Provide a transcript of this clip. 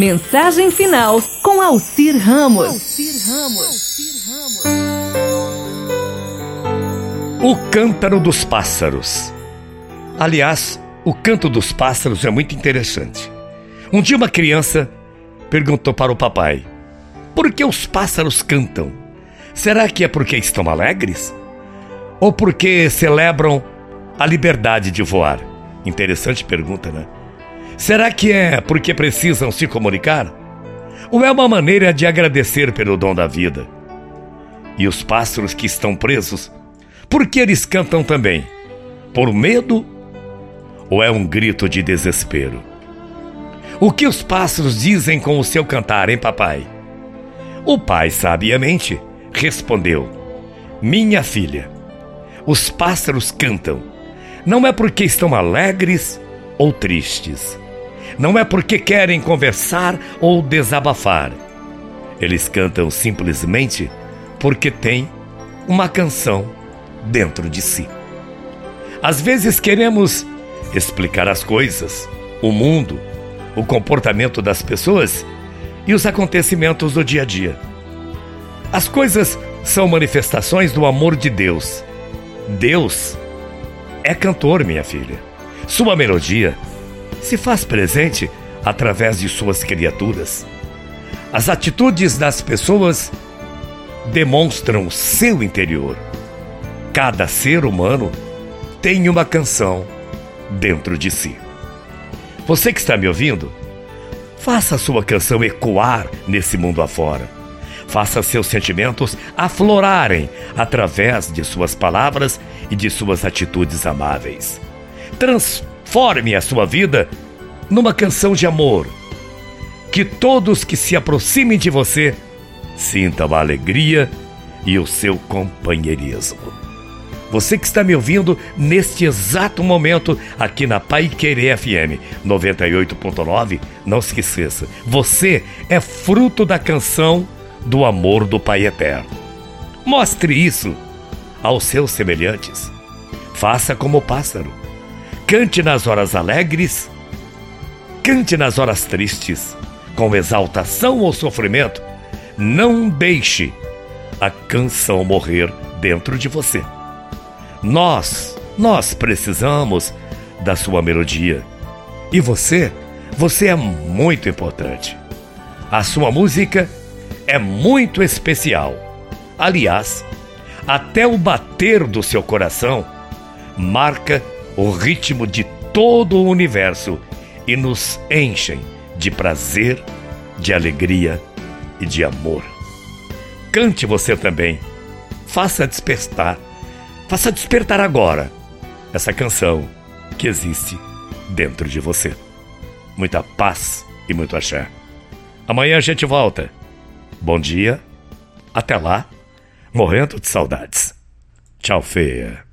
Mensagem final com Alcir Ramos. Alcir Ramos. O Cântaro dos Pássaros. Aliás, o canto dos pássaros é muito interessante. Um dia uma criança perguntou para o papai: Por que os pássaros cantam? Será que é porque estão alegres? Ou porque celebram a liberdade de voar? Interessante pergunta, né? Será que é porque precisam se comunicar? Ou é uma maneira de agradecer pelo dom da vida? E os pássaros que estão presos, por que eles cantam também? Por medo? Ou é um grito de desespero? O que os pássaros dizem com o seu cantar, hein, papai? O pai, sabiamente, respondeu: Minha filha, os pássaros cantam. Não é porque estão alegres ou tristes. Não é porque querem conversar ou desabafar. Eles cantam simplesmente porque têm uma canção dentro de si. Às vezes queremos explicar as coisas, o mundo, o comportamento das pessoas e os acontecimentos do dia a dia. As coisas são manifestações do amor de Deus. Deus é cantor, minha filha. Sua melodia se faz presente através de suas criaturas. As atitudes das pessoas demonstram seu interior. Cada ser humano tem uma canção dentro de si. Você que está me ouvindo, faça a sua canção ecoar nesse mundo afora. Faça seus sentimentos aflorarem através de suas palavras e de suas atitudes amáveis. Transforme a sua vida numa canção de amor. Que todos que se aproximem de você sintam a alegria e o seu companheirismo. Você que está me ouvindo neste exato momento aqui na Pai Querer FM 98.9, não se esqueça, você é fruto da canção do amor do Pai Eterno. Mostre isso aos seus semelhantes. Faça como o pássaro. Cante nas horas alegres, cante nas horas tristes, com exaltação ou sofrimento. Não deixe a canção morrer dentro de você. Nós, nós precisamos da sua melodia. E você, você é muito importante. A sua música é muito especial. Aliás, até o bater do seu coração marca o ritmo de todo o universo e nos enchem de prazer, de alegria e de amor. Cante você também. Faça despertar Faça despertar agora essa canção que existe dentro de você. Muita paz e muito axé. Amanhã a gente volta. Bom dia. Até lá. Morrendo de saudades. Tchau, feia.